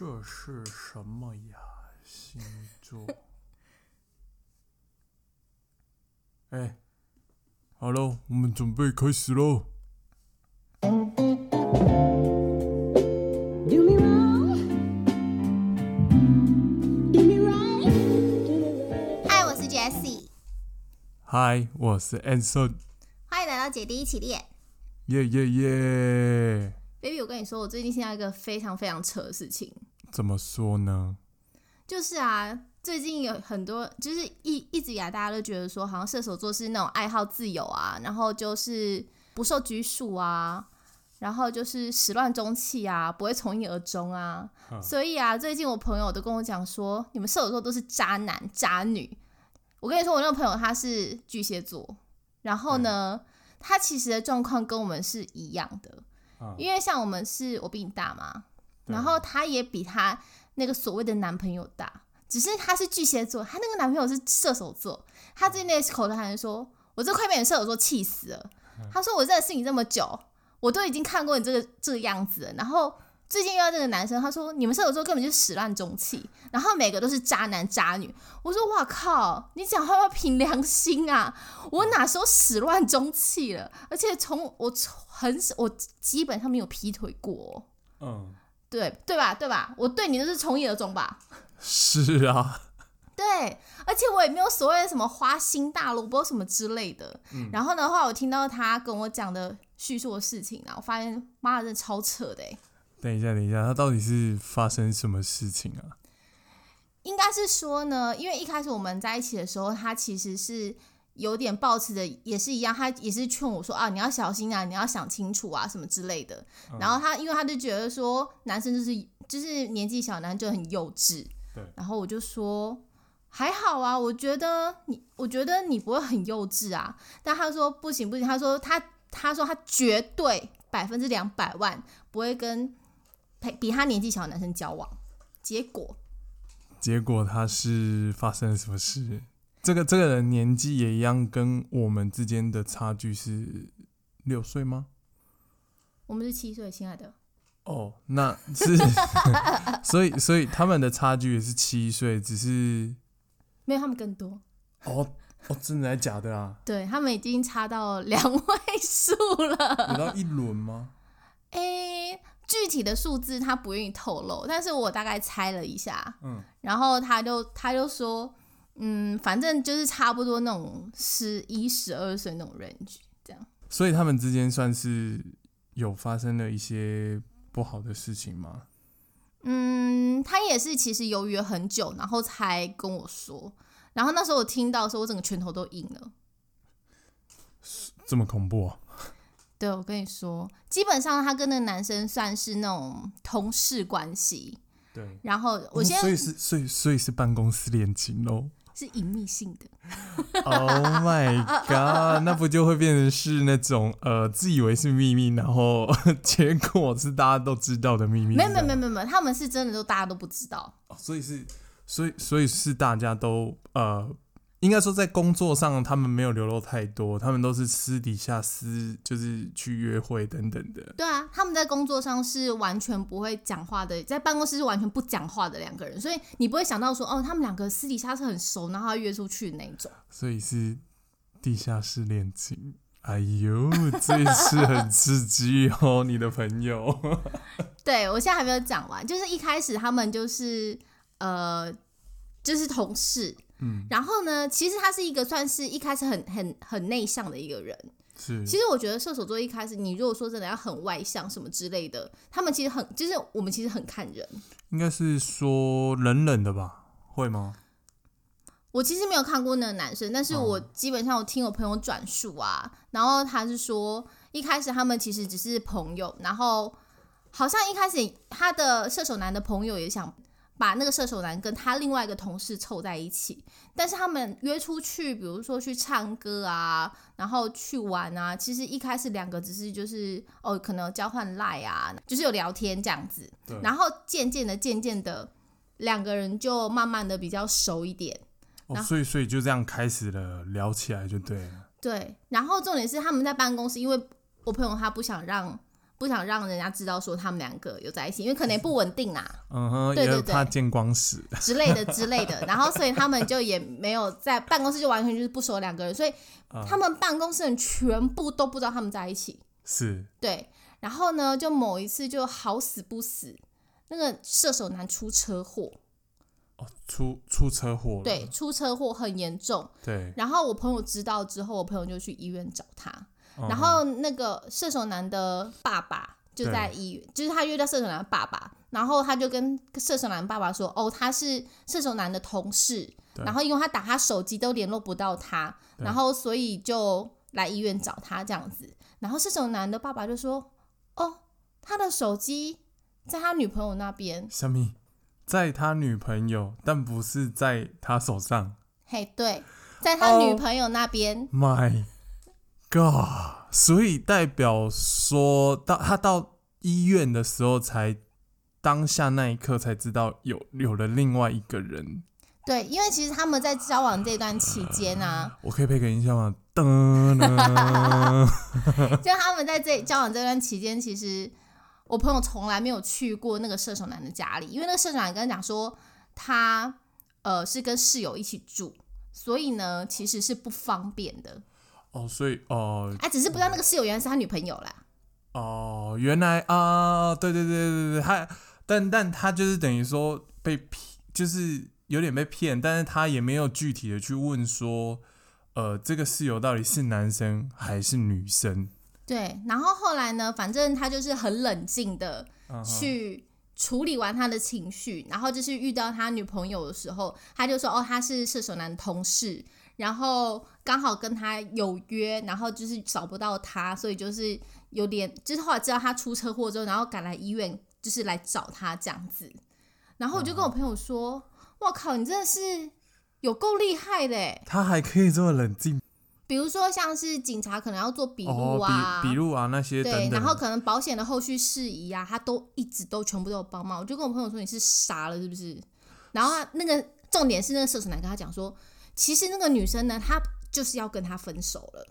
这是什么呀？星座？哎，好了，我们准备开始喽。Do me wrong. Do me right. Do me right. 嗨，我是 Jessie，嗨，我是 Anson，欢迎来到姐弟一起练。耶耶耶！baby，我跟你说，我最近听到一个非常非常扯的事情，怎么说呢？就是啊，最近有很多，就是一一直以来大家都觉得说，好像射手座是那种爱好自由啊，然后就是不受拘束啊，然后就是始乱终弃啊，不会从一而终啊。嗯所以啊，最近我朋友都跟我讲说，你们射手座都是渣男渣女。我跟你说，我那个朋友他是巨蟹座，然后呢，他其实的状况跟我们是一样的，嗯因为像我们是我比你大嘛，对然后他也比他那个所谓的男朋友大，只是他是巨蟹座，他那个男朋友是射手座，他最近那口头禅说：“我这快被你射手座气死了。”他说：“我认识你这么久，我都已经看过你这个这个样子了，然后。”最近遇到这个男生，他说你们射手座根本就是始乱终弃，然后每个都是渣男渣女。我说哇靠，你讲话要凭良心啊！我哪时候始乱终弃了？而且从我从很我基本上没有劈腿过哦、嗯，对对吧？对吧？我对你都是从一而终吧？是啊，对，而且我也没有所谓的什么花心大萝卜什么之类的。然后的话，我听到他跟我讲的叙述的事情啊，我发现妈的，真的超扯的欸等一下，等一下，他到底是发生什么事情啊？应该是说呢，因为一开始我们在一起的时候，他其实是有点抱持的，也是一样，他也是劝我说啊，你要小心啊，你要想清楚啊，什么之类的。然后他，因为他就觉得说，男生就是就是年纪小，男生就很幼稚。对然后我就说还好啊，我觉得你，我觉得你不会很幼稚啊。但他说不行不行，他说他他说他绝对百分之两百万不会跟比比他年纪小的男生交往。结果结果他是发生了什么事？这个这个人年纪也一样，跟我们之间的差距是六岁吗？我们是七岁，亲爱的。哦，那是 所以所以他们的差距也是七岁，只是没有他们更多，哦哦，真的还假的啊？对他们已经差到两位数了。有到一轮吗？诶、具体的数字他不愿意透露，但是我大概猜了一下，嗯，然后他就他就说，嗯，反正就是差不多那种十一、十二岁那种 range，这样。所以他们之间算是有发生了一些不好的事情吗？嗯，他也是其实犹豫了很久，然后才跟我说。然后那时候我听到的时候，我整个拳头都硬了。这么恐怖、啊？对，我跟你说，基本上他跟那个男生算是那种同事关系。对，然后我哦先所以是所以所以是办公室恋情喽。是隐秘性的，Oh my god！那不就会变成是那种呃自以为是秘密，然后 结果是大家都知道的秘密？没有没有没有有，没有没有，他们是真的都大家都不知道。哦所以是所以所以是大家都呃，应该说在工作上他们没有流露太多，他们都是私底下私就是去约会等等的。对啊，他们在工作上是完全不会讲话的，在办公室是完全不讲话的两个人，所以你不会想到说哦，他们两个私底下是很熟，然后要约出去的那一种。所以是地下室恋情。哎呦，这次很刺激哦，你的朋友。对我现在还没有讲完，就是一开始他们就是呃，就是同事，嗯，然后呢，其实他是一个算是一开始很很很内向的一个人。是，其实我觉得射手座一开始，你如果说真的要很外向什么之类的，他们其实很就是我们其实很看人。应该是说冷冷的吧？会吗？我其实没有看过那个男生，但是我基本上我听我朋友转述啊，然后他是说一开始他们其实只是朋友，然后好像一开始他的射手男的朋友也想把那个射手男跟他另外一个同事凑在一起，但是他们约出去，比如说去唱歌啊，然后去玩啊，其实一开始两个只是就是哦，可能交换赖啊，就是有聊天这样子，对然后渐渐的渐渐的两个人就慢慢的比较熟一点。哦，所以所以就这样开始了，聊起来就对了。对，然后重点是他们在办公室，因为我朋友他不想让不想让人家知道说他们两个有在一起，因为可能也不稳定啊嗯哼，对对对怕见光死。之类的之类的。然后所以他们就也没有在办公室就完全就是不熟两个人，所以啊他们办公室人全部都不知道他们在一起。是对，然后呢，就某一次就好死不死，那个射手男出车祸，哦，出出车祸了。对，出车祸很严重。对，然后我朋友知道之后，我朋友就去医院找他。嗯然后那个射手男的爸爸就在医院，就是他约到射手男的爸爸，然后他就跟射手男爸爸说：“哦，他是射手男的同事，然后因为他打他手机都联络不到他，然后所以就来医院找他这样子。然后射手男的爸爸就说：‘哦，他的手机在他女朋友那边。小米在他女朋友，但不是在他手上。’嘿，对，在他哦女朋友那边。My God！所以代表说到他到医院的时候，才当下那一刻才知道有有了另外一个人。对，因为其实他们在交往这段期间啊，我可以配个音效吗？噔噔，就他们在这交往这段期间，其实我朋友从来没有去过那个射手男的家里，因为那个射手男跟他讲说他呃是跟室友一起住，所以呢其实是不方便的。哦，所以哦哎、只是不知道那个室友原来是他女朋友啦。哦，原来啊，对对对对对，他但但他就是等于说被骗，就是有点被骗，但是他也没有具体的去问说，呃，这个室友到底是男生还是女生？对，然后后来呢，反正他就是很冷静的去处理完他的情绪，然后就是遇到他女朋友的时候，他就说哦，他是射手男同事，然后刚好跟他有约，然后就是找不到他，所以就是有点，就是后来知道他出车祸之后，然后赶来医院，就是来找他这样子。然后我就跟我朋友说：“我靠，你真的是有够厉害的欸！他还可以这么冷静比如说像是警察可能要做笔录哦，啊，笔笔录啊那些等对，然后可能保险的后续事宜啊，他都一直都全部都有帮忙。我就跟我朋友说你是傻了是不是？然后那个重点是那个射手男跟他讲说，其实那个女生呢，她就是要跟他分手了，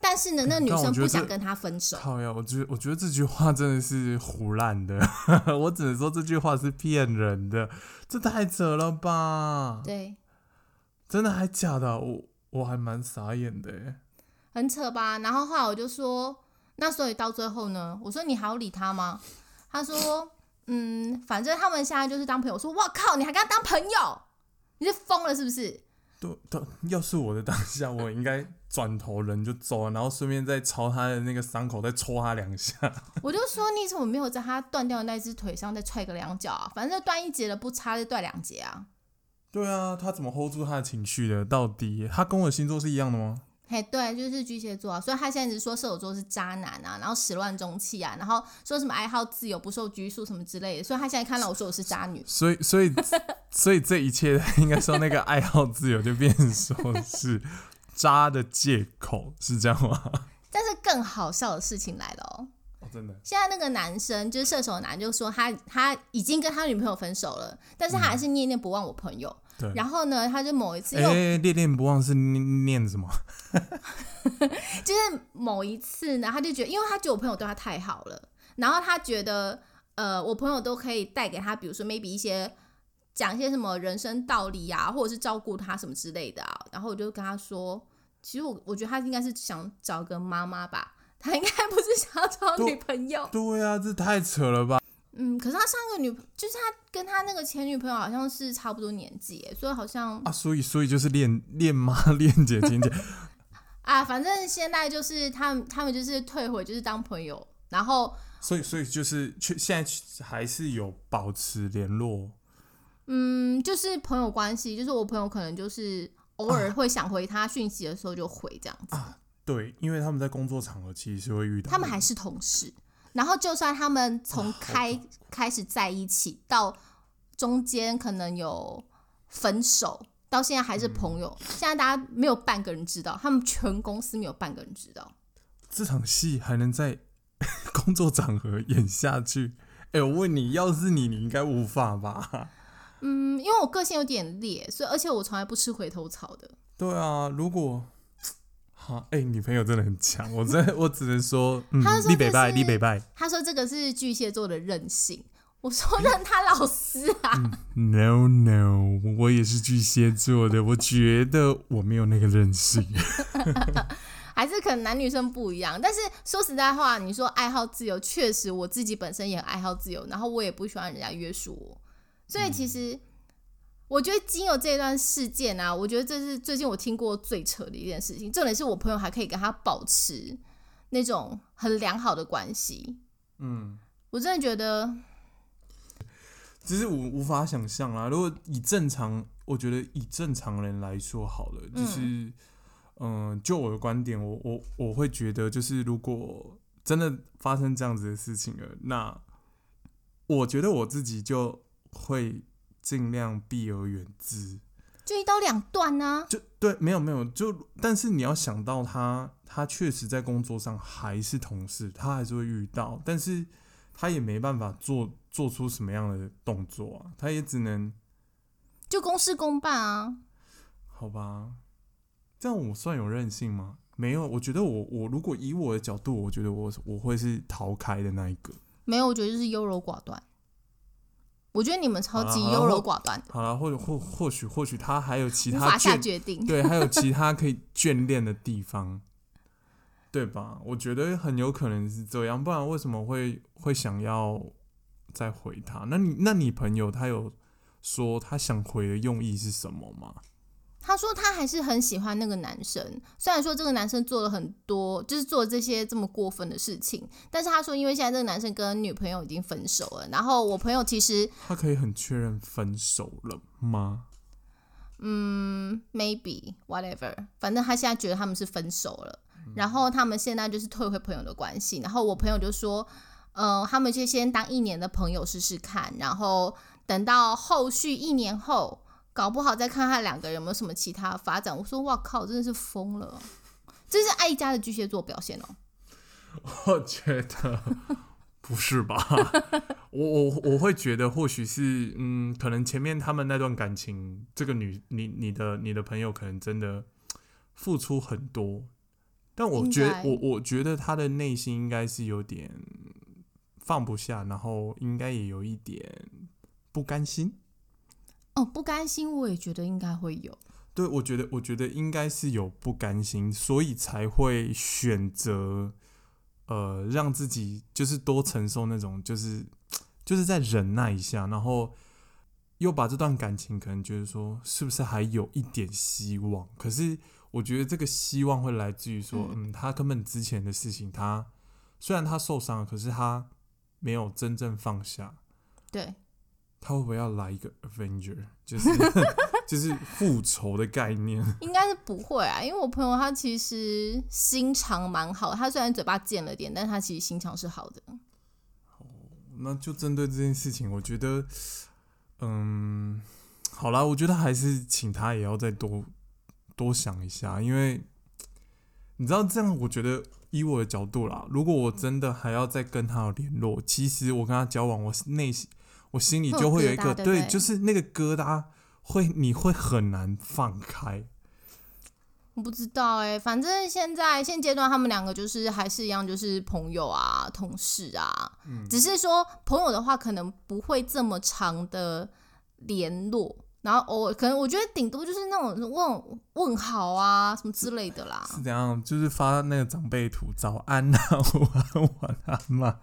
但是呢，那女生不想跟他分手。靠呀，我觉得我觉得这句话真的是胡乱的，我只能说这句话是骗人的，这太扯了吧？对，真的还假的啊？我我还蛮傻眼的耶。很扯吧？然后后来我就说，那所以到最后呢，我说你还要理他吗？他说，嗯，反正他们现在就是当朋友。我说，哇靠，你还跟他当朋友？你是疯了是不是？对，他，要是我的当下，我应该转头人就走了，然后顺便再朝他的那个伤口再戳他两下。我就说你怎么没有在他断掉的那只腿上再踹个两脚啊？反正断一节了不差就断两节啊。对啊，他怎么 hold 住他的情绪的？到底他跟我的星座是一样的吗？嘿，对，就是巨蟹座啊，所以他现在一直说射手座是渣男啊，然后始乱终弃啊，然后说什么爱好自由、不受拘束什么之类的，所以他现在看到我说我是渣女。所以，所以，所以这一切 应该说那个爱好自由就变成说是渣的借口，是这样吗？但是更好笑的事情来了哦，哦，真的。现在那个男生就是射手男，就说他他已经跟他女朋友分手了，但是他还是念念不忘我朋友。对然后呢，他就某一次又、哎，恋恋不忘是念念什么？就是某一次呢，他就觉得，因为他觉得我朋友对他太好了，然后他觉得，呃，我朋友都可以带给他，比如说 maybe 一些讲一些什么人生道理啊，或者是照顾他什么之类的啊。然后我就跟他说，其实我我觉得他应该是想找个妈妈吧，他应该不是想要找女朋友。对呀、这太扯了吧？嗯，可是他上一个女，就是他跟他那个前女朋友好像是差不多年纪，所以好像啊，所以所以就是恋恋妈 恋姐情节，啊，反正现在就是他们他们就是退回就是当朋友，然后所以所以就是去现在还是有保持联络。嗯，就是朋友关系，就是我朋友可能就是偶尔会想回他讯息的时候就回这样子。对，因为他们在工作场合其实是会遇到，他们还是同事，然后就算他们从开、开始在一起到中间可能有分手，到现在还是朋友，现在大家没有半个人知道，他们全公司没有半个人知道。这场戏还能在 工作场合演下去？哎、我问你，要是你，你应该无法吧？嗯，因为我个性有点烈，所以而且我从来不吃回头草的。对啊，如果哈，哎、女朋友真的很强，我真的我只能说，嗯他，说立北拜，立北拜他说这个是巨蟹座的任性。我说让他老师啊，，no no，我也是巨蟹座的，我觉得我没有那个任性。还是可能男女生不一样。但是说实在话，你说爱好自由，确实我自己本身也爱好自由，然后我也不喜欢人家约束我，所以其实。我觉得经由这段事件啊，我觉得这是最近我听过最扯的一件事情。重点是我朋友还可以跟他保持那种很良好的关系，嗯，我真的觉得只是我无法想象啦。如果以正常，我觉得以正常人来说好了，就是，嗯、就我的观点，我我我会觉得，就是如果真的发生这样子的事情了，那我觉得我自己就会尽量避而远之。就一刀两断啊呢、就对，没有没有，就但是你要想到他，他确实在工作上还是同事，他还是会遇到，但是他也没办法做做出什么样的动作啊，他也只能就公事公办啊。好吧，这样我算有韧性吗？没有，我觉得我我如果以我的角度，我觉得我我会是逃开的那一个。没有，我觉得就是优柔寡断。我觉得你们超级优柔寡断，好了，或者或或许或许他还有其他无法下决定。对，还有其 他可以眷恋的地方，对吧？我觉得很有可能是这样，不然为什么会会想要再回他？那你那你朋友他有说他想回的用意是什么吗？他说他还是很喜欢那个男生，虽然说这个男生做了很多，就是做这些这么过分的事情，但是他说因为现在这个男生跟女朋友已经分手了，然后我朋友其实他可以很确认分手了吗？嗯 maybe whatever，反正他现在觉得他们是分手了，然后他们现在就是退回朋友的关系，然后我朋友就说，呃，他们就先当一年的朋友试试看，然后等到后续一年后，搞不好再看看两个人有没有什么其他发展。我说哇靠，真的是疯了，这是爱家的巨蟹座表现哦。我觉得不是吧？我我我会觉得或许是嗯，可能前面他们那段感情，这个女你你的你的朋友可能真的付出很多，但我觉我我觉得他的内心应该是有点放不下，然后应该也有一点不甘心。哦，不甘心，我也觉得应该会有。对，我觉得，我觉得应该是有不甘心，所以才会选择，呃，让自己就是多承受那种，就是就是在忍耐一下，然后又把这段感情可能觉得说，是不是还有一点希望？可是我觉得这个希望会来自于说，嗯，他根本之前的事情，他虽然他受伤了，可是他没有真正放下，对，他会不会要来一个 Avenger，就是 就是复仇的概念？应该是不会啊，因为我朋友他其实心肠蛮好，他虽然嘴巴贱了点，但他其实心肠是好的。哦那就针对这件事情，我觉得，嗯，好啦，我觉得还是请他也要再多多想一下，因为你知道这样，我觉得以我的角度啦，如果我真的还要再跟他有联络，其实我跟他交往，我内心我心里就会有一个对就是那个疙瘩会你会很难放开。我不知道哎、反正现在现阶段他们两个就是还是一样，就是朋友啊、同事啊，只是说朋友的话可能不会这么长的联络，然后偶尔可能我觉得顶多就是那种问问好啊什么之类的啦。是怎样？就是发那个长辈图，早安啊，午安，晚安嘛。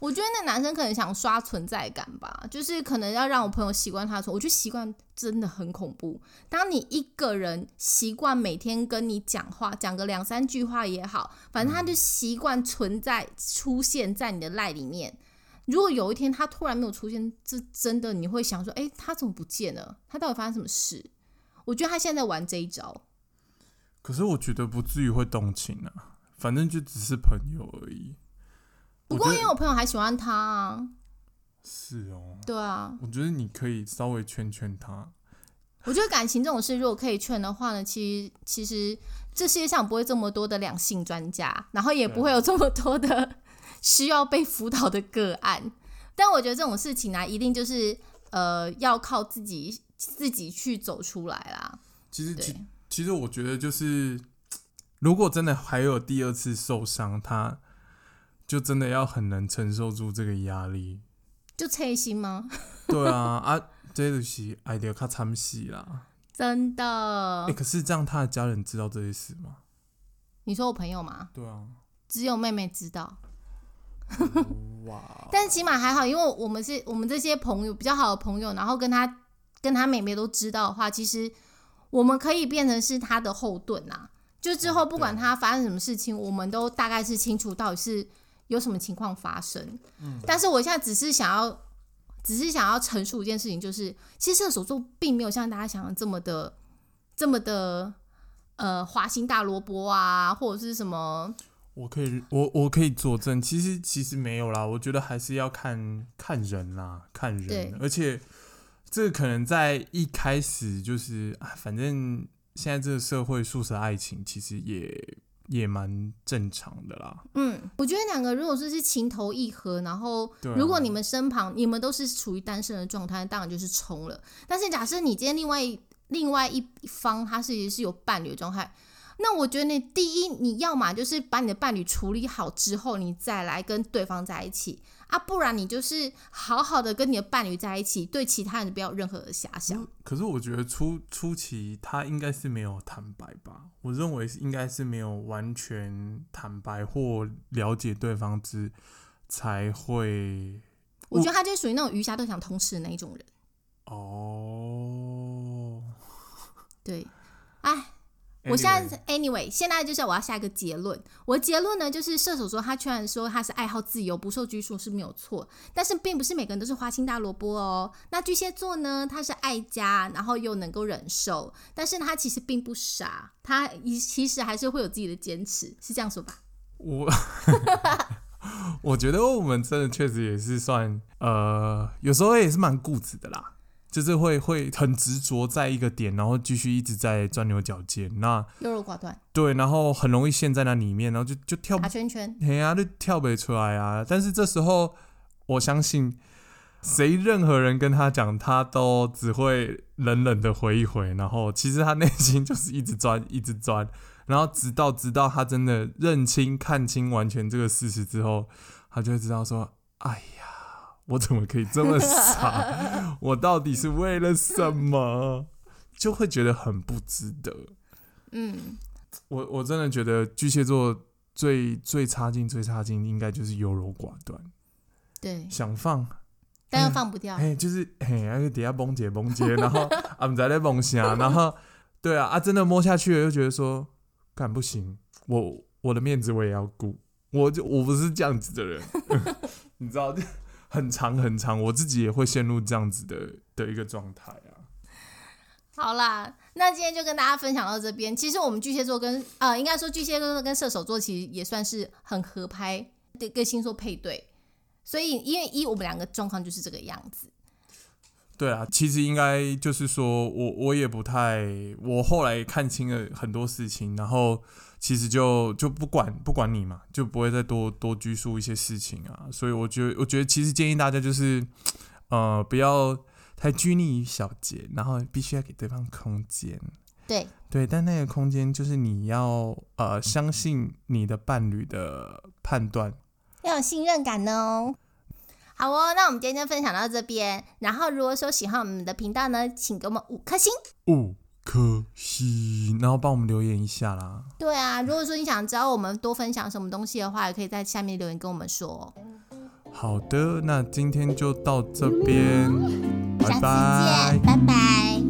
我觉得那男生可能想刷存在感吧，就是可能要让我朋友习惯他的存。我觉得习惯真的很恐怖。当你一个人习惯每天跟你讲话，讲个两三句话也好，反正他就习惯存在出现在你的赖里面。如果有一天他突然没有出现，这真的你会想说，哎、他怎么不见了？他到底发生什么事？我觉得他现在在玩这一招。可是我觉得不至于会动情啊，反正就只是朋友而已。不过因为我朋友还喜欢他啊，是哦，对啊，我觉得你可以稍微劝劝他。我觉得感情这种事，如果可以劝的话呢，其实其实这世界上不会这么多的两性专家，然后也不会有这么多的 需要被辅导的个案。但我觉得这种事情呢、一定就是呃要靠自己自己去走出来啦。其实，其对，其实我觉得就是如果真的还有第二次受伤，他就真的要很能承受住这个压力。就脆心吗？对啊，啊，这就是爱到较惨死啦。真的哎、？可是这样他的家人知道这些事吗？你说我朋友吗？对啊，只有妹妹知道，哇，但起码还好，因为我们是我们这些朋友比较好的朋友，然后跟他跟他妹妹都知道的话，其实我们可以变成是他的后盾呐、就之后哦不管他发生什么事情，我们都大概是清楚到底是有什么情况发生。嗯但是我现在只是想要，只是想要陈述一件事情，就是其实射手座并没有像大家想的这么的这么的呃花心大萝卜啊，或者是什么我可以，我我可以作证，其实其实没有啦，我觉得还是要看看人啦，看对人，而且这个可能在一开始就是，啊，反正现在这个社会素食爱情其实也也蛮正常的啦。嗯，我觉得两个如果说是情投意合，然后啊如果你们身旁你们都是处于单身的状态，当然就是冲了。但是假设你今天另外一另外一方他是是有伴侣的状态，那我觉得你第一你要嘛就是把你的伴侣处理好之后，你再来跟对方在一起啊，不然你就是好好的跟你的伴侣在一起，对其他人不要有任何的遐想。可是我觉得初初期他应该是没有坦白吧，我认为是应该是没有完全坦白或了解对方之才会我觉得他就属于那种鱼虾都想通吃的那一种人。哦。对，哎，我现在 anyway，现在就是我要下一个结论。我的结论呢，就是射手座他虽然说他是爱好自由、不受拘束是没有错，但是并不是每个人都是花心大萝卜哦。那巨蟹座呢，他是爱家，然后又能够忍受，但是他其实并不傻，他其实还是会有自己的坚持，是这样说吧？我 我觉得我们真的确实也是算呃，有时候也是蛮固执的啦，就是会会很执着在一个点，然后继续一直在钻牛角尖。那优柔寡断，对，然后很容易陷在那里面，然后就就跳不打圈圈。嘿呀、就跳不出来啊。但是这时候，我相信谁任何人跟他讲，他都只会冷冷的回一回，然后其实他内心就是 一直钻，一直钻，然后直到直到他真的认清、看清完全这个事实之后，他就会知道说，哎呀。我怎么可以这么傻？我到底是为了什么？就会觉得很不值得。嗯，我我真的觉得巨蟹座最最差劲、最差劲，应该就是优柔寡断，对，想放，但又放不掉。哎，就是嘿，那个底下崩解崩解，然后 啊，不在崩啥，然后对啊啊，真的摸下去了，又觉得说，干不行，我我的面子我也要顾，我就我不是这样子的人，你知道，很长很长，我自己也会陷入这样子的的一个状态啊。好啦，那今天就跟大家分享到这边。其实我们巨蟹座跟呃，应该说巨蟹座跟射手座其实也算是很合拍的一个星座配对，所以因为一我们两个状况就是这个样子。对啊，其实应该就是说我我也不太，我后来看清了很多事情，然后其实就就不管不管你嘛，就不会再多多拘束一些事情啊。所以我觉得我觉得其实建议大家就是，呃，不要太拘泥于小节，然后必须要给对方空间。对，对，但那个空间就是你要呃相信你的伴侣的判断。要有信任感哦。好哦，那我们今天就分享到这边。然后如果说喜欢我们的频道呢，请给我们五颗星。五颗星，然后帮我们留言一下啦。对啊，如果说你想知道我们多分享什么东西的话，也可以在下面留言跟我们说哦。好的，那今天就到这边，拜下次拜见。